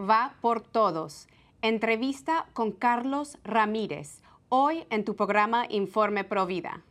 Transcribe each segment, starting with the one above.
va por todos. Entrevista con Carlos Ramírez, hoy en tu programa Informe Provida.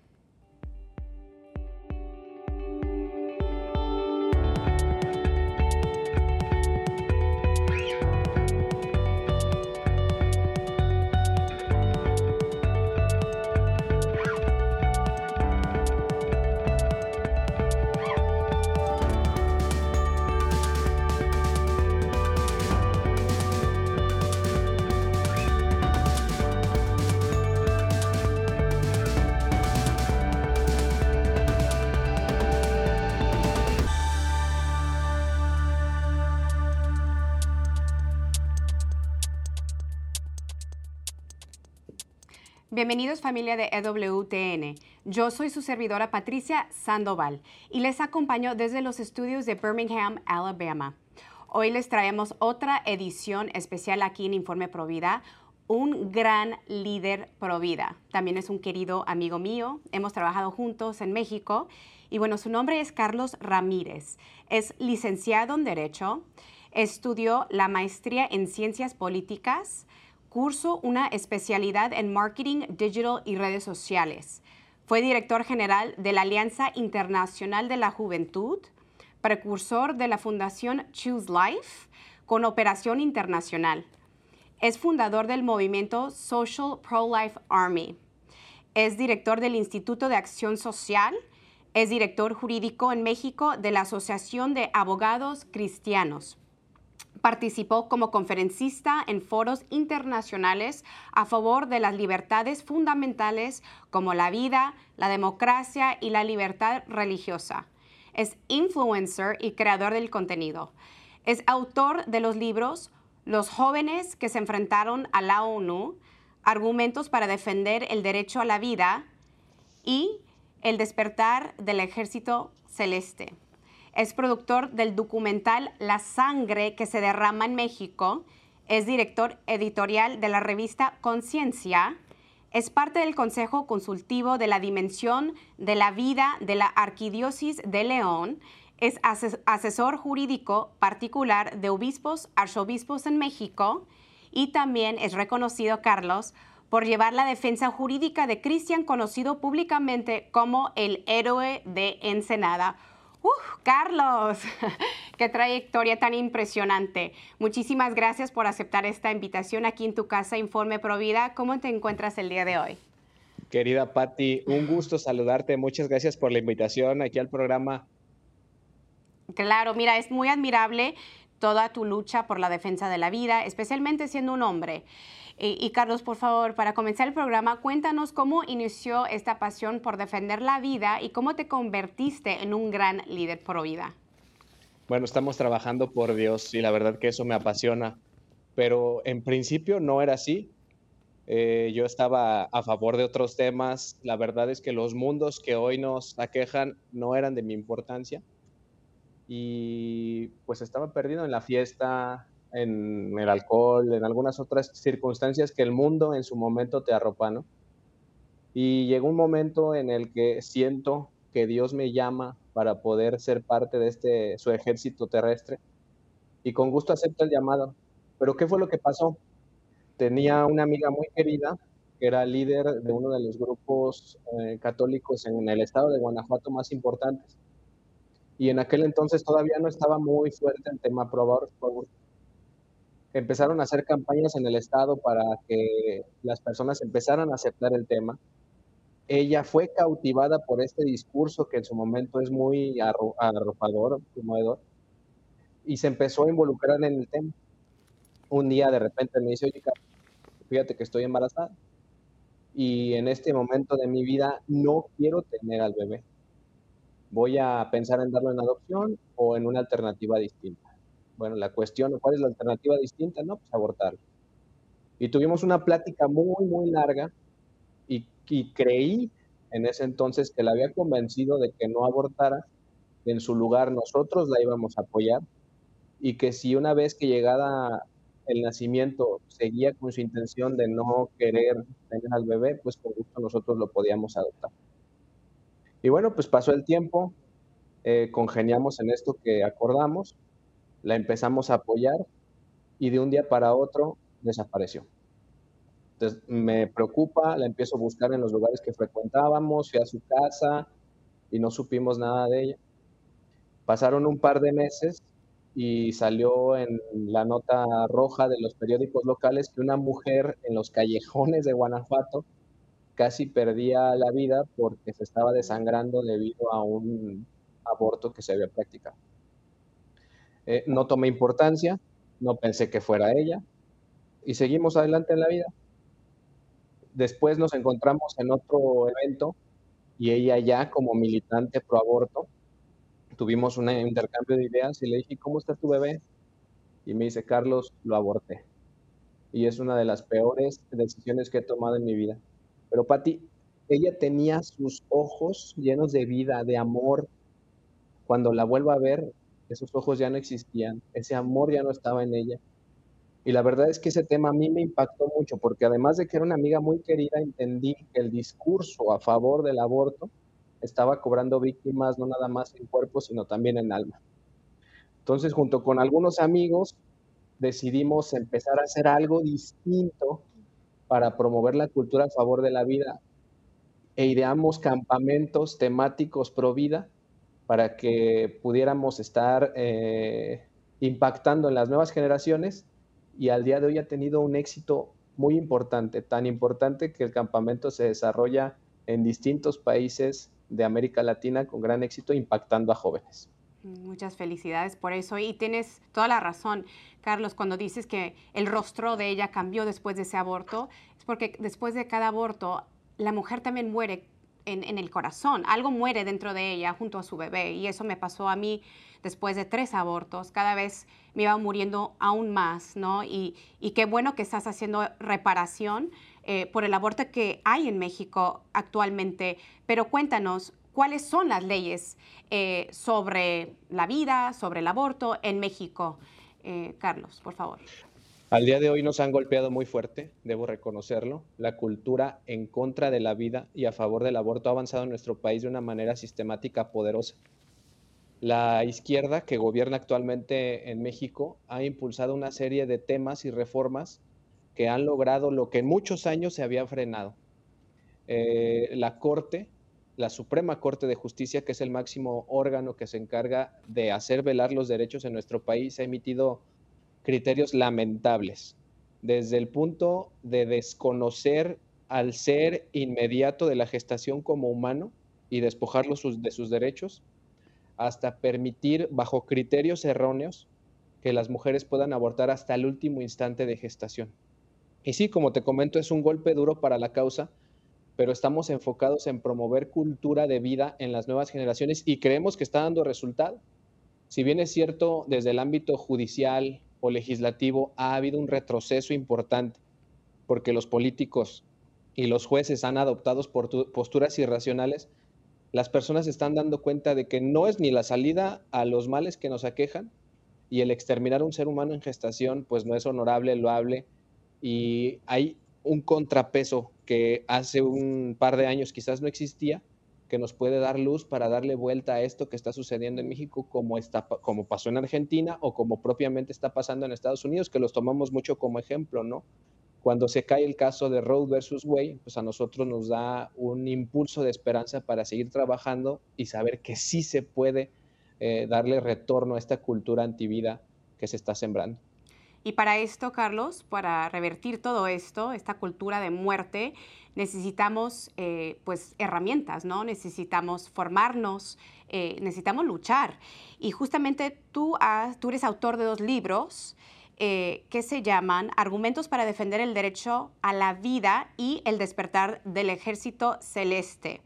Bienvenidos familia de EWTN. Yo soy su servidora Patricia Sandoval y les acompaño desde los estudios de Birmingham, Alabama. Hoy les traemos otra edición especial aquí en Informe Provida, un gran líder Provida. También es un querido amigo mío, hemos trabajado juntos en México y bueno, su nombre es Carlos Ramírez. Es licenciado en Derecho, estudió la maestría en Ciencias Políticas, curso una especialidad en marketing digital y redes sociales. Fue director general de la Alianza Internacional de la Juventud, precursor de la Fundación Choose Life con operación internacional. Es fundador del movimiento Social Pro-Life Army. Es director del Instituto de Acción Social. Es director jurídico en México de la Asociación de Abogados Cristianos. Participó como conferencista en foros internacionales a favor de las libertades fundamentales como la vida, la democracia y la libertad religiosa. Es influencer y creador del contenido. Es autor de los libros Los jóvenes que se enfrentaron a la ONU, Argumentos para defender el derecho a la vida y El despertar del ejército celeste. Es productor del documental La sangre que se derrama en México. Es director editorial de la revista Conciencia. Es parte del Consejo Consultivo de la Dimensión de la Vida de la Arquidiócesis de León. Es asesor jurídico particular de obispos, arzobispos en México. Y también es reconocido, Carlos, por llevar la defensa jurídica de Cristian, conocido públicamente como el héroe de Ensenada. ¡Uf, Carlos! ¡Qué trayectoria tan impresionante! Muchísimas gracias por aceptar esta invitación aquí en tu casa Informe Provida. ¿Cómo te encuentras el día de hoy? Querida Patti, un gusto saludarte. Muchas gracias por la invitación aquí al programa. Claro, mira, es muy admirable toda tu lucha por la defensa de la vida, especialmente siendo un hombre. Y, Carlos, por favor, para comenzar el programa, cuéntanos cómo inició esta pasión por defender la vida y cómo te convertiste en un gran líder pro vida. Bueno, estamos trabajando por Dios y la verdad que eso me apasiona, pero en principio no era así. Eh, yo estaba a favor de otros temas. La verdad es que los mundos que hoy nos aquejan no eran de mi importancia y pues estaba perdido en la fiesta, en el alcohol, en algunas otras circunstancias que el mundo en su momento te arropa, ¿no? Y llegó un momento en el que siento que Dios me llama para poder ser parte de este su ejército terrestre y con gusto acepto el llamado. Pero ¿qué fue lo que pasó? Tenía una amiga muy querida que era líder de uno de los grupos eh, católicos en el estado de Guanajuato más importantes. Y en aquel entonces todavía no estaba muy fuerte el tema por empezaron a hacer campañas en el estado para que las personas empezaran a aceptar el tema. Ella fue cautivada por este discurso que en su momento es muy arropador, conmovedor, y se empezó a involucrar en el tema. Un día de repente me dice, oye, fíjate que estoy embarazada y en este momento de mi vida no quiero tener al bebé. Voy a pensar en darlo en adopción o en una alternativa distinta bueno, la cuestión, ¿cuál es la alternativa distinta? No, pues abortar. Y tuvimos una plática muy, muy larga y, creí en ese entonces que la había convencido de que no abortara, que en su lugar nosotros la íbamos a apoyar y que si una vez que llegara el nacimiento seguía con su intención de no querer tener al bebé, pues por gusto nosotros lo podíamos adoptar. Y bueno, pues pasó el tiempo, eh, congeniamos en esto que acordamos la empezamos a apoyar y de un día para otro desapareció. Entonces me preocupa, la empiezo a buscar en los lugares que frecuentábamos, fui a su casa y no supimos nada de ella. Pasaron un par de meses y salió en la nota roja de los periódicos locales que una mujer en los callejones de Guanajuato casi perdía la vida porque se estaba desangrando debido a un aborto que se había practicado. Eh, no tomé importancia, no pensé que fuera ella y seguimos adelante en la vida. Después nos encontramos en otro evento y ella ya como militante pro aborto tuvimos un intercambio de ideas y le dije, ¿cómo está tu bebé? Y me dice, Carlos, lo aborté. Y es una de las peores decisiones que he tomado en mi vida. Pero Patti, ella tenía sus ojos llenos de vida, de amor. Cuando la vuelvo a ver, esos ojos ya no existían, ese amor ya no estaba en ella. Y la verdad es que ese tema a mí me impactó mucho, porque además de que era una amiga muy querida, entendí que el discurso a favor del aborto estaba cobrando víctimas no nada más en cuerpo, sino también en alma. Entonces, junto con algunos amigos, decidimos empezar a hacer algo distinto para promover la cultura a favor de la vida e ideamos campamentos temáticos pro vida para que pudiéramos estar eh, impactando en las nuevas generaciones y al día de hoy ha tenido un éxito muy importante, tan importante que el campamento se desarrolla en distintos países de América Latina con gran éxito impactando a jóvenes. Muchas felicidades por eso y tienes toda la razón, Carlos, cuando dices que el rostro de ella cambió después de ese aborto, es porque después de cada aborto la mujer también muere en, el corazón, algo muere dentro de ella junto a su bebé y eso me pasó a mí después de tres abortos, cada vez me iba muriendo aún más, ¿no? Y, y qué bueno que estás haciendo reparación eh, por el aborto que hay en México actualmente, pero cuéntanos, ¿cuáles son las leyes eh, sobre la vida, sobre el aborto en México? Eh, Carlos, por favor. Al día de hoy nos han golpeado muy fuerte, debo reconocerlo. La cultura en contra de la vida y a favor del aborto ha avanzado en nuestro país de una manera sistemática poderosa. La izquierda que gobierna actualmente en México ha impulsado una serie de temas y reformas que han logrado lo que en muchos años se había frenado. Eh, la Corte, la Suprema Corte de Justicia, que es el máximo órgano que se encarga de hacer velar los derechos en nuestro país, ha emitido criterios lamentables, desde el punto de desconocer al ser inmediato de la gestación como humano y despojarlo de sus derechos, hasta permitir, bajo criterios erróneos, que las mujeres puedan abortar hasta el último instante de gestación. Y sí, como te comento, es un golpe duro para la causa, pero estamos enfocados en promover cultura de vida en las nuevas generaciones y creemos que está dando resultado. Si bien es cierto, desde el ámbito judicial o legislativo ha habido un retroceso importante, porque los políticos y los jueces han adoptado posturas irracionales, las personas están dando cuenta de que no es ni la salida a los males que nos aquejan, y el exterminar un ser humano en gestación, pues no es honorable, loable, y hay un contrapeso que hace un par de años quizás no existía, que nos puede dar luz para darle vuelta a esto que está sucediendo en México, como, está, como pasó en Argentina o como propiamente está pasando en Estados Unidos, que los tomamos mucho como ejemplo, ¿no? Cuando se cae el caso de Roe versus Wade, pues a nosotros nos da un impulso de esperanza para seguir trabajando y saber que sí se puede eh, darle retorno a esta cultura antivida que se está sembrando. Y para esto, Carlos, para revertir todo esto, esta cultura de muerte, necesitamos eh, pues herramientas, ¿no? Necesitamos formarnos, eh, necesitamos luchar. Y justamente tú, tú eres autor de dos libros eh, que se llaman Argumentos para defender el derecho a la vida y el despertar del ejército celeste.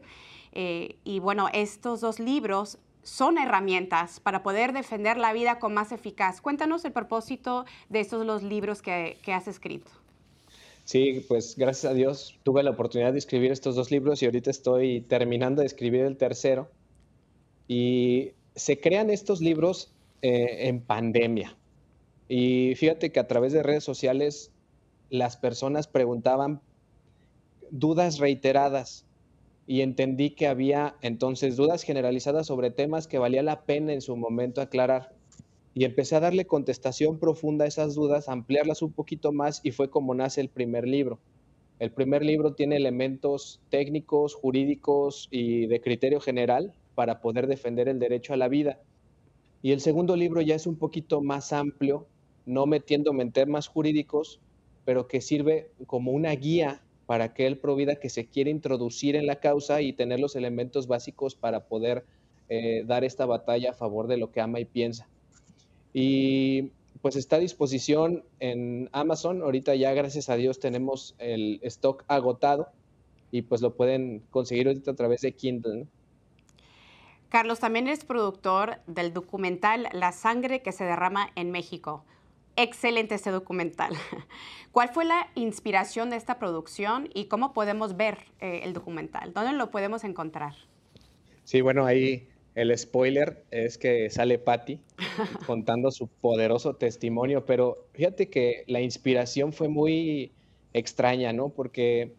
y bueno, estos dos libros son herramientas para poder defender la vida con más eficaz. Cuéntanos el propósito de estos los libros que, has escrito. Sí, pues gracias a Dios tuve la oportunidad de escribir estos dos libros y ahorita estoy terminando de escribir el tercero. Y se crean estos libros eh, en pandemia. Y fíjate que a través de redes sociales las personas preguntaban dudas reiteradas y entendí que había entonces dudas generalizadas sobre temas que valía la pena en su momento aclarar. Y empecé a darle contestación profunda a esas dudas, ampliarlas un poquito más y fue como nace el primer libro. El primer libro tiene elementos técnicos, jurídicos y de criterio general para poder defender el derecho a la vida. Y el segundo libro ya es un poquito más amplio, no metiéndome en temas jurídicos, pero que sirve como una guía para aquel provida que se quiere introducir en la causa y tener los elementos básicos para poder eh, dar esta batalla a favor de lo que ama y piensa. Y pues está a disposición en Amazon. Ahorita ya, gracias a Dios, tenemos el stock agotado y pues lo pueden conseguir ahorita a través de Kindle. Carlos, también eres productor del documental La sangre que se derrama en México. Excelente este documental. ¿Cuál fue la inspiración de esta producción y cómo podemos ver eh, el documental? ¿Dónde lo podemos encontrar? Sí, bueno, ahí el spoiler es que sale Patty contando su poderoso testimonio, pero fíjate que la inspiración fue muy extraña, ¿no? Porque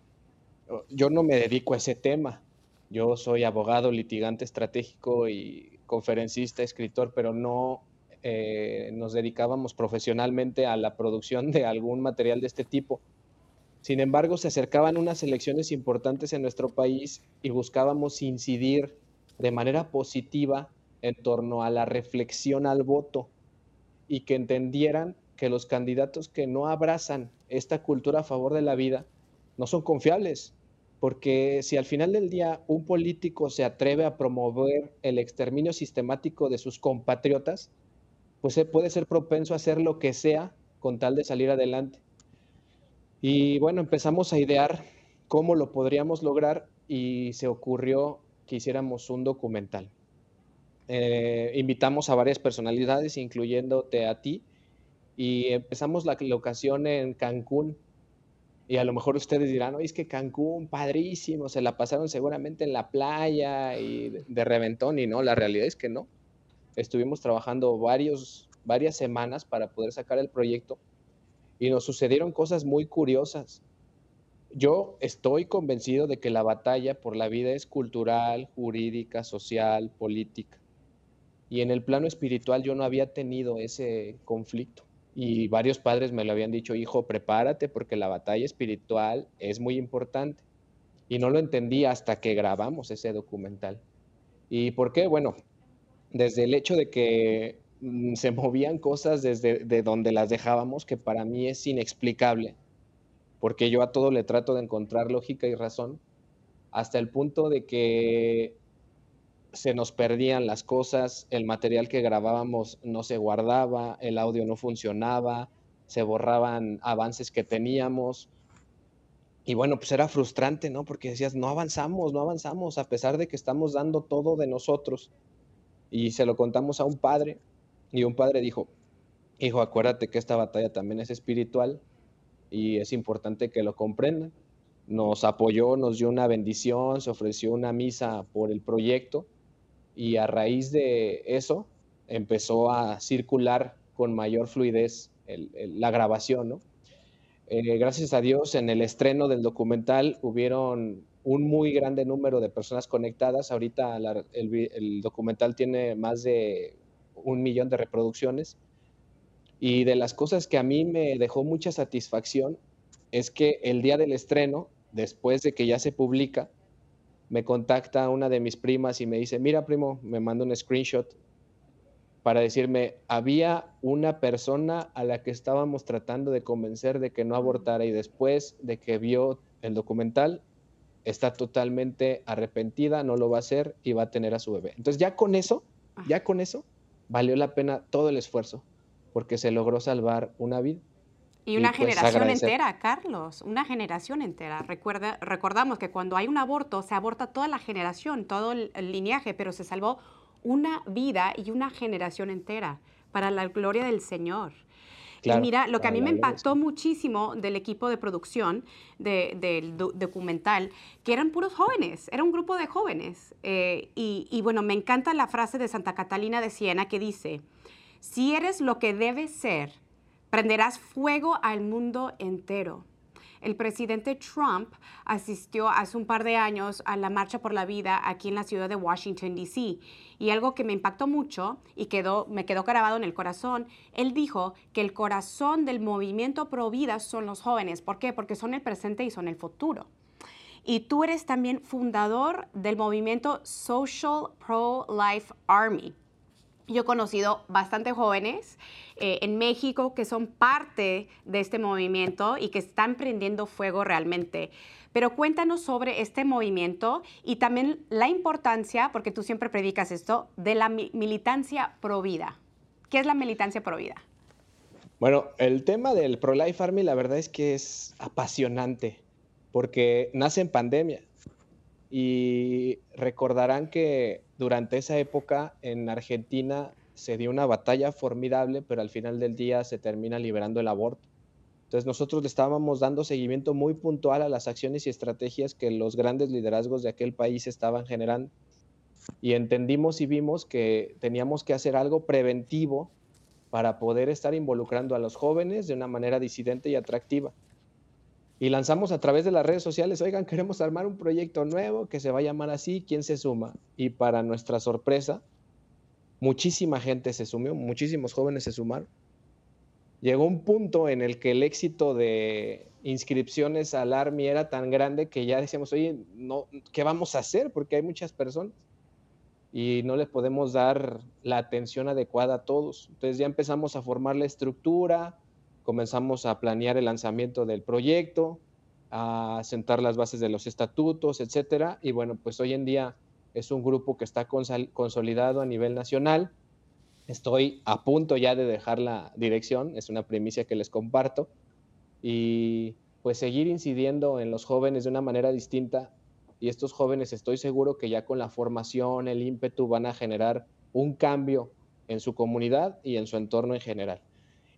oh, yo no me dedico a ese tema. Yo soy abogado, litigante estratégico y conferencista, escritor, pero no eh, nos dedicábamos profesionalmente a la producción de algún material de este tipo. Sin embargo, se acercaban unas elecciones importantes en nuestro país y buscábamos incidir de manera positiva en torno a la reflexión al voto y que entendieran que los candidatos que no abrazan esta cultura a favor de la vida no son confiables, porque si al final del día un político se atreve a promover el exterminio sistemático de sus compatriotas, pues puede ser propenso a hacer lo que sea con tal de salir adelante. Y bueno, empezamos a idear cómo lo podríamos lograr y se ocurrió que hiciéramos un documental. Eh, invitamos a varias personalidades, incluyéndote a ti, y empezamos la locación en Cancún. Y a lo mejor ustedes dirán, oye, es que Cancún, padrísimo, se la pasaron seguramente en la playa y de reventón, y no, la realidad es que no estuvimos trabajando varios, varias semanas para poder sacar el proyecto y nos sucedieron cosas muy curiosas. Yo estoy convencido de que la batalla por la vida es cultural, jurídica, social, política. Y en el plano espiritual yo no había tenido ese conflicto. Y varios padres me lo habían dicho, hijo, prepárate porque la batalla espiritual es muy importante. Y no lo entendí hasta que grabamos ese documental. ¿Y por qué? Bueno, desde el hecho de que mm, se movían cosas desde de donde las dejábamos, que para mí es inexplicable, porque yo a todo le trato de encontrar lógica y razón, hasta el punto de que se nos perdían las cosas, el material que grabábamos no se guardaba, el audio no funcionaba, se borraban avances que teníamos. Y bueno, pues era frustrante, ¿no? Porque decías, no avanzamos, no avanzamos, a pesar de que estamos dando todo de nosotros. Y se lo contamos a un padre y un padre dijo, hijo, acuérdate que esta batalla también es espiritual y es importante que lo comprendan. Nos apoyó, nos dio una bendición, se ofreció una misa por el proyecto y a raíz de eso empezó a circular con mayor fluidez la grabación, ¿no? Eh, gracias a Dios, en el estreno del documental hubieron un muy grande número de personas conectadas. Ahorita el, documental tiene más de un millón de reproducciones. Y de las cosas que a mí me dejó mucha satisfacción es que el día del estreno, después de que ya se publica, me contacta una de mis primas y me dice, mira primo, me manda un screenshot para decirme, había una persona a la que estábamos tratando de convencer de que no abortara y después de que vio el documental, está totalmente arrepentida, no lo va a hacer y va a tener a su bebé. Entonces ya con eso, ya con eso, valió la pena todo el esfuerzo, porque se logró salvar una vida. Y una pues, generación entera, Carlos, una generación entera. Recuerda, recordamos que cuando hay un aborto, se aborta toda la generación, todo el, el lineaje, pero se salvó una vida y una generación entera para la gloria del Señor y mira, lo que a mí me impactó muchísimo del equipo de producción del documental, que eran puros jóvenes, era un grupo de jóvenes. Eh, y, bueno, me encanta la frase de Santa Catalina de Siena que dice, si eres lo que debes ser, prenderás fuego al mundo entero. El presidente Trump asistió hace un par de años a la Marcha por la Vida aquí en la ciudad de Washington, D.C. Y algo que me impactó mucho y quedó, me quedó grabado en el corazón, él dijo que el corazón del movimiento pro vida son los jóvenes. ¿Por qué? Porque son el presente y son el futuro. Y tú eres también fundador del movimiento Social Pro Life Army. Yo he conocido bastante jóvenes eh, en México que son parte de este movimiento y que están prendiendo fuego realmente. Pero cuéntanos sobre este movimiento y también la importancia, porque tú siempre predicas esto, de la militancia pro vida. ¿Qué es la militancia pro vida? Bueno, el tema del Pro Life Army la verdad es que es apasionante porque nace en pandemia. Y recordarán que durante esa época en Argentina se dio una batalla formidable, pero al final del día se termina liberando el aborto. Entonces nosotros estábamos dando seguimiento muy puntual a las acciones y estrategias que los grandes liderazgos de aquel país estaban generando. Y entendimos y vimos que teníamos que hacer algo preventivo para poder estar involucrando a los jóvenes de una manera disidente y atractiva y lanzamos a través de las redes sociales, oigan, queremos armar un proyecto nuevo que se va a llamar así, ¿quién se suma? Y para nuestra sorpresa, muchísima gente se sumió, muchísimos jóvenes se sumaron. Llegó un punto en el que el éxito de inscripciones al ARMI era tan grande que ya decíamos, oye, no, ¿qué vamos a hacer? Porque hay muchas personas y no les podemos dar la atención adecuada a todos. Entonces ya empezamos a formar la estructura, comenzamos a planear el lanzamiento del proyecto, a sentar las bases de los estatutos, etcétera. Y bueno, pues hoy en día es un grupo que está consolidado a nivel nacional. Estoy a punto ya de dejar la dirección, es una primicia que les comparto. Y pues seguir incidiendo en los jóvenes de una manera distinta. Y estos jóvenes estoy seguro que ya con la formación, el ímpetu van a generar un cambio en su comunidad y en su entorno en general.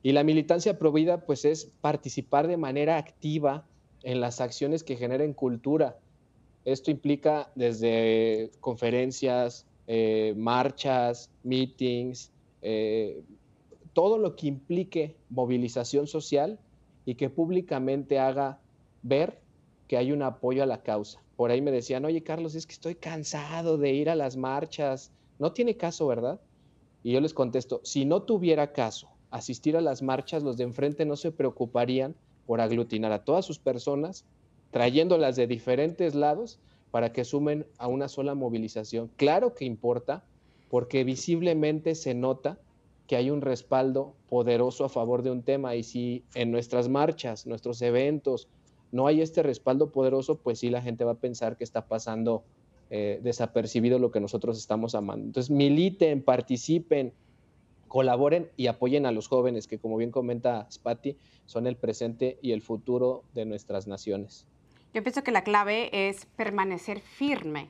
Y la militancia provida, pues, es participar de manera activa en las acciones que generen cultura. Esto implica desde conferencias, eh, marchas, meetings, eh, todo lo que implique movilización social y que públicamente haga ver que hay un apoyo a la causa. Por ahí me decían, oye Carlos, es que estoy cansado de ir a las marchas. No tiene caso, ¿verdad? Y yo les contesto, si no tuviera caso asistir a las marchas, los de enfrente no se preocuparían por aglutinar a todas sus personas, trayéndolas de diferentes lados para que sumen a una sola movilización. Claro que importa, porque visiblemente se nota que hay un respaldo poderoso a favor de un tema y si en nuestras marchas, nuestros eventos, no hay este respaldo poderoso, pues sí la gente va a pensar que está pasando eh, desapercibido lo que nosotros estamos amando. Entonces militen, participen, colaboren y apoyen a los jóvenes, que como bien comenta Spati, son el presente y el futuro de nuestras naciones. Yo pienso que la clave es permanecer firme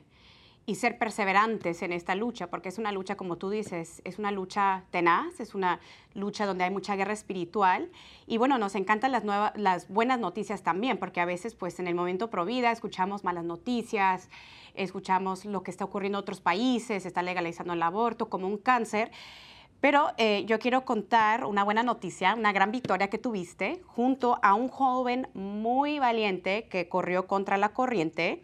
y ser perseverantes en esta lucha, porque es una lucha, como tú dices, es una lucha tenaz, es una lucha donde hay mucha guerra espiritual. Y bueno, nos encantan las, nuevas, las buenas noticias también, porque a veces, pues en el momento pro vida, escuchamos malas noticias, escuchamos lo que está ocurriendo en otros países, se está legalizando el aborto como un cáncer. Pero eh, yo quiero contar una buena noticia, una gran victoria que tuviste junto a un joven muy valiente que corrió contra la corriente.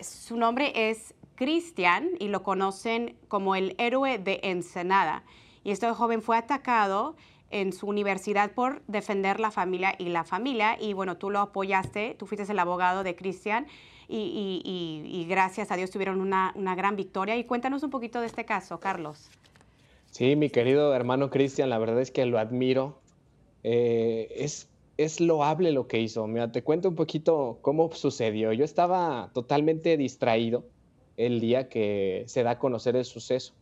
Su nombre es Cristian y lo conocen como el héroe de Ensenada. Y este joven fue atacado en su universidad por defender la familia y la familia. Y bueno, tú lo apoyaste, tú fuiste el abogado de Cristian y, gracias a Dios tuvieron una, una gran victoria. Y cuéntanos un poquito de este caso, Carlos. Sí, mi querido hermano Cristian, la verdad es que lo admiro. Eh, es, es loable lo que hizo. Mira, te cuento un poquito cómo sucedió. Yo estaba totalmente distraído el día que se da a conocer el suceso.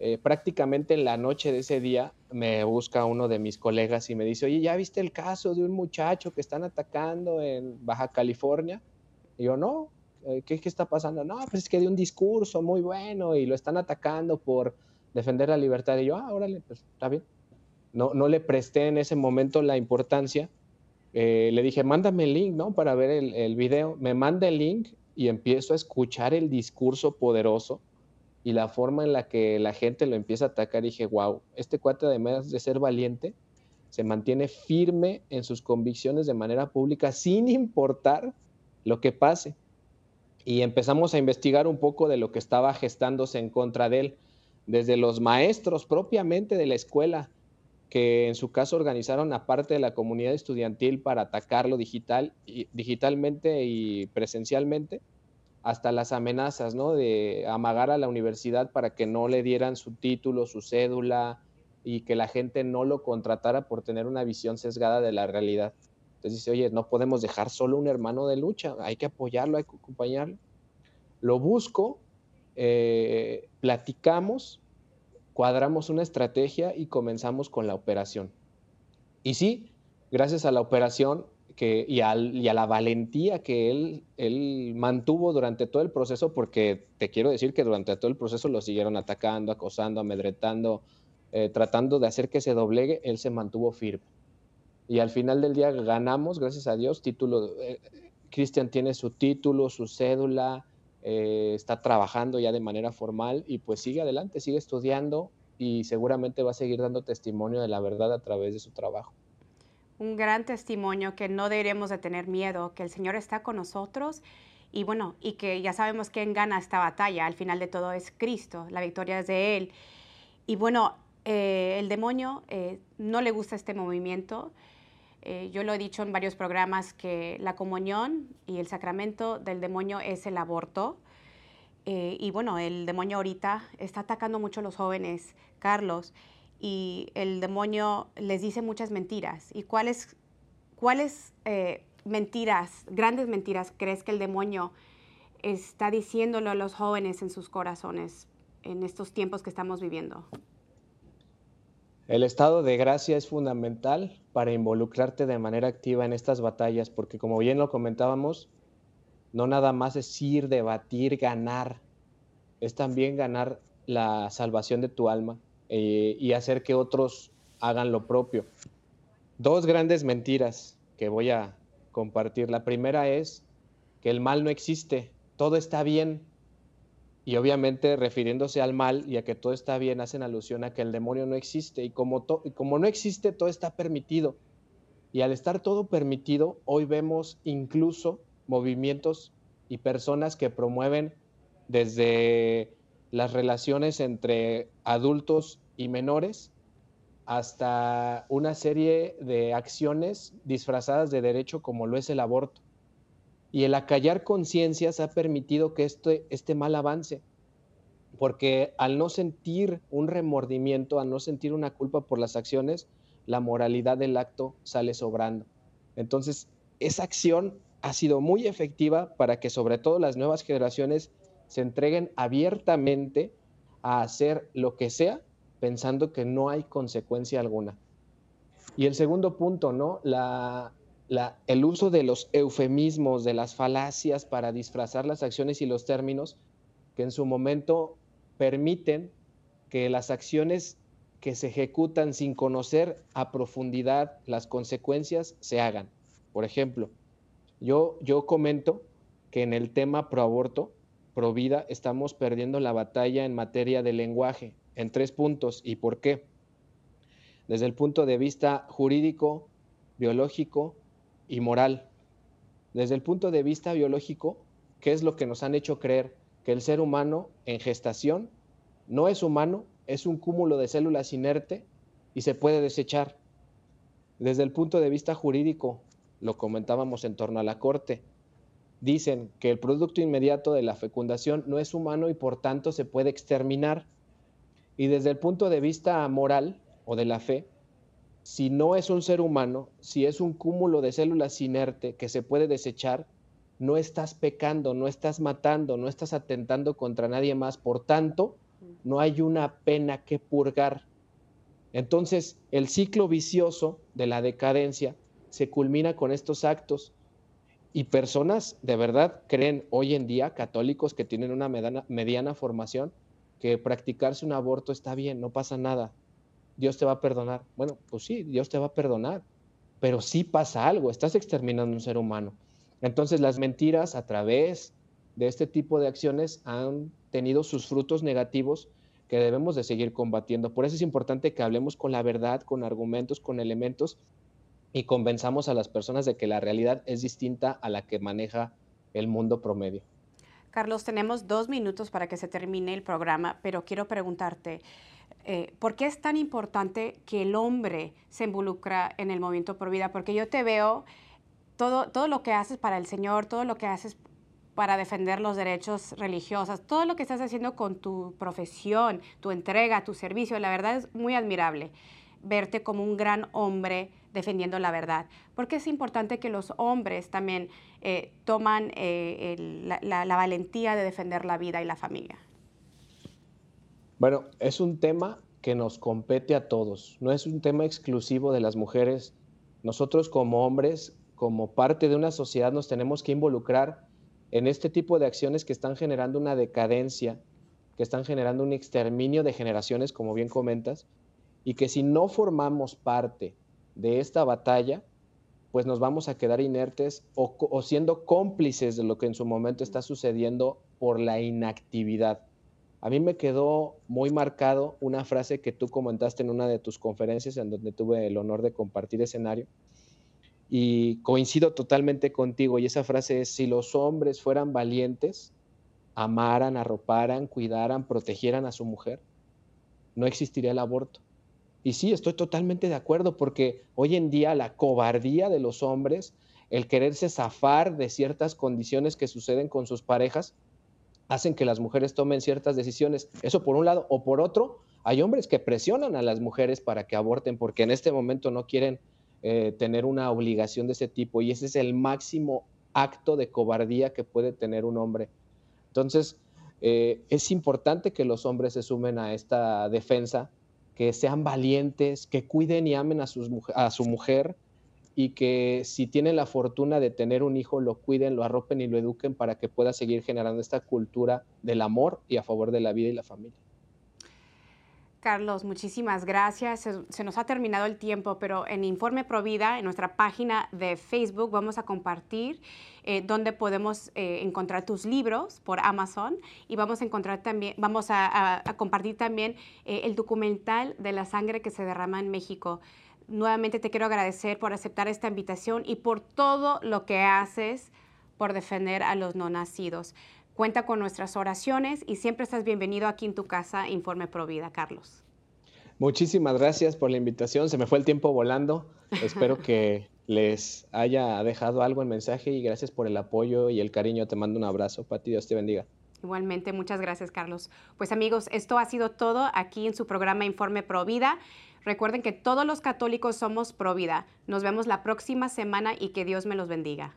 Eh, prácticamente en la noche de ese día me busca uno de mis colegas y me dice, oye, ¿ya viste el caso de un muchacho que están atacando en Baja California? Y yo, no, eh, ¿qué, qué está pasando? No, pues es que de un discurso muy bueno y lo están atacando por defender la libertad. Y yo, ah, órale, pues está bien. No, no le presté en ese momento la importancia. Eh, le dije, mándame el link, ¿no? Para ver el, el, video. Me manda el link y empiezo a escuchar el discurso poderoso y la forma en la que la gente lo empieza a atacar. Y dije, wow, este cuate además de ser valiente, se mantiene firme en sus convicciones de manera pública sin importar lo que pase. Y empezamos a investigar un poco de lo que estaba gestándose en contra de él, desde los maestros propiamente de la escuela, que en su caso organizaron aparte de la comunidad estudiantil para atacarlo digital, y, digitalmente y presencialmente, hasta las amenazas, ¿no? De amagar a la universidad para que no le dieran su título, su cédula y que la gente no lo contratara por tener una visión sesgada de la realidad. Entonces dice, oye, no podemos dejar solo un hermano de lucha, hay que apoyarlo, hay que acompañarlo. Lo busco, eh, platicamos, cuadramos una estrategia y comenzamos con la operación. Y sí, gracias a la operación y, a la valentía que él, él mantuvo durante todo el proceso, porque te quiero decir que durante todo el proceso lo siguieron atacando, acosando, amedretando, eh, tratando de hacer que se doblegue, él se mantuvo firme. Y al final del día ganamos, gracias a Dios, título. Eh, Cristian tiene su título, su cédula, eh, está trabajando ya de manera formal y pues sigue adelante, sigue estudiando y seguramente va a seguir dando testimonio de la verdad a través de su trabajo un gran testimonio que no deberemos de tener miedo, que el Señor está con nosotros y bueno, y que ya sabemos quién gana esta batalla, al final de todo es Cristo, la victoria es de Él. Y bueno, eh, el demonio eh, no le gusta este movimiento. Eh, yo lo he dicho en varios programas que la comunión y el sacramento del demonio es el aborto. y bueno, el demonio ahorita está atacando mucho a los jóvenes, Carlos y el demonio les dice muchas mentiras. ¿Y cuáles, cuáles eh, mentiras, grandes mentiras, crees que el demonio está diciéndolo a los jóvenes en sus corazones en estos tiempos que estamos viviendo? El estado de gracia es fundamental para involucrarte de manera activa en estas batallas, porque como bien lo comentábamos, no nada más es ir, debatir, ganar, es también ganar la salvación de tu alma, eh, y hacer que otros hagan lo propio. Dos grandes mentiras que voy a compartir. La primera es que el mal no existe, todo está bien. Y obviamente refiriéndose al mal y a que todo está bien, hacen alusión a que el demonio no existe. Y como, como no existe, todo está permitido. Y al estar todo permitido, hoy vemos incluso movimientos y personas que promueven desde las relaciones entre adultos y menores hasta una serie de acciones disfrazadas de derecho como lo es el aborto. Y el acallar conciencias ha permitido que este, este mal avance, porque al no sentir un remordimiento, al no sentir una culpa por las acciones, la moralidad del acto sale sobrando. Entonces, esa acción ha sido muy efectiva para que sobre todo las nuevas generaciones se entreguen abiertamente a hacer lo que sea pensando que no hay consecuencia alguna. Y el segundo punto, ¿no? La, el uso de los eufemismos, de las falacias para disfrazar las acciones y los términos que en su momento permiten que las acciones que se ejecutan sin conocer a profundidad las consecuencias se hagan. Por ejemplo, yo, yo comento que en el tema proaborto vida estamos perdiendo la batalla en materia de lenguaje en tres puntos. ¿Y por qué? Desde el punto de vista jurídico, biológico y moral. Desde el punto de vista biológico, ¿qué es lo que nos han hecho creer? Que el ser humano en gestación no es humano, es un cúmulo de células inerte y se puede desechar. Desde el punto de vista jurídico, lo comentábamos en torno a la corte, dicen que el producto inmediato de la fecundación no es humano y por tanto se puede exterminar. Y desde el punto de vista moral o de la fe, si no es un ser humano, si es un cúmulo de células inerte que se puede desechar, no estás pecando, no estás matando, no estás atentando contra nadie más. Por tanto, no hay una pena que purgar. Entonces, el ciclo vicioso de la decadencia se culmina con estos actos y personas de verdad creen hoy en día, católicos que tienen una mediana, formación, que practicarse un aborto está bien, no pasa nada. Dios te va a perdonar. Bueno, pues sí, Dios te va a perdonar, pero sí pasa algo, estás exterminando un ser humano. Entonces las mentiras a través de este tipo de acciones han tenido sus frutos negativos que debemos de seguir combatiendo. Por eso es importante que hablemos con la verdad, con argumentos, con elementos y convenzamos a las personas de que la realidad es distinta a la que maneja el mundo promedio. Carlos, tenemos dos minutos para que se termine el programa, pero quiero preguntarte, eh, ¿por qué es tan importante que el hombre se involucra en el movimiento por vida? Porque yo te veo todo, todo lo que haces para el Señor, todo lo que haces para defender los derechos religiosos, todo lo que estás haciendo con tu profesión, tu entrega, tu servicio, la verdad es muy admirable verte como un gran hombre defendiendo la verdad. Porque es importante que los hombres también eh, toman eh, la, la valentía de defender la vida y la familia. Bueno, es un tema que nos compete a todos, no es un tema exclusivo de las mujeres. Nosotros como hombres, como parte de una sociedad, nos tenemos que involucrar en este tipo de acciones que están generando una decadencia, que están generando un exterminio de generaciones, como bien comentas, y que si no formamos parte de esta batalla, pues nos vamos a quedar inertes o, siendo cómplices de lo que en su momento está sucediendo por la inactividad. A mí me quedó muy marcado una frase que tú comentaste en una de tus conferencias en donde tuve el honor de compartir escenario. Y coincido totalmente contigo. Y esa frase es, si los hombres fueran valientes, amaran, arroparan, cuidaran, protegieran a su mujer, no existiría el aborto. Y sí, estoy totalmente de acuerdo porque hoy en día la cobardía de los hombres, el quererse zafar de ciertas condiciones que suceden con sus parejas, hacen que las mujeres tomen ciertas decisiones. Eso por un lado. O por otro, hay hombres que presionan a las mujeres para que aborten porque en este momento no quieren eh, tener una obligación de ese tipo. Y ese es el máximo acto de cobardía que puede tener un hombre. Entonces, eh, es importante que los hombres se sumen a esta defensa que sean valientes, que cuiden y amen a, a su mujer y que si tienen la fortuna de tener un hijo, lo cuiden, lo arropen y lo eduquen para que pueda seguir generando esta cultura del amor y a favor de la vida y la familia. Carlos, muchísimas gracias. Se, nos ha terminado el tiempo, pero en Informe Provida, en nuestra página de Facebook, vamos a compartir eh, donde podemos eh, encontrar tus libros por Amazon y vamos a encontrar también, vamos a, compartir también eh, el documental de la sangre que se derrama en México. Nuevamente te quiero agradecer por aceptar esta invitación y por todo lo que haces por defender a los no nacidos. Cuenta con nuestras oraciones y siempre estás bienvenido aquí en tu casa, Informe Provida, Carlos. Muchísimas gracias por la invitación. Se me fue el tiempo volando. Espero que les haya dejado algo en mensaje y gracias por el apoyo y el cariño. Te mando un abrazo. Pati, Dios te bendiga. Igualmente, muchas gracias, Carlos. Pues amigos, esto ha sido todo aquí en su programa Informe Provida. Recuerden que todos los católicos somos Provida. Nos vemos la próxima semana y que Dios me los bendiga.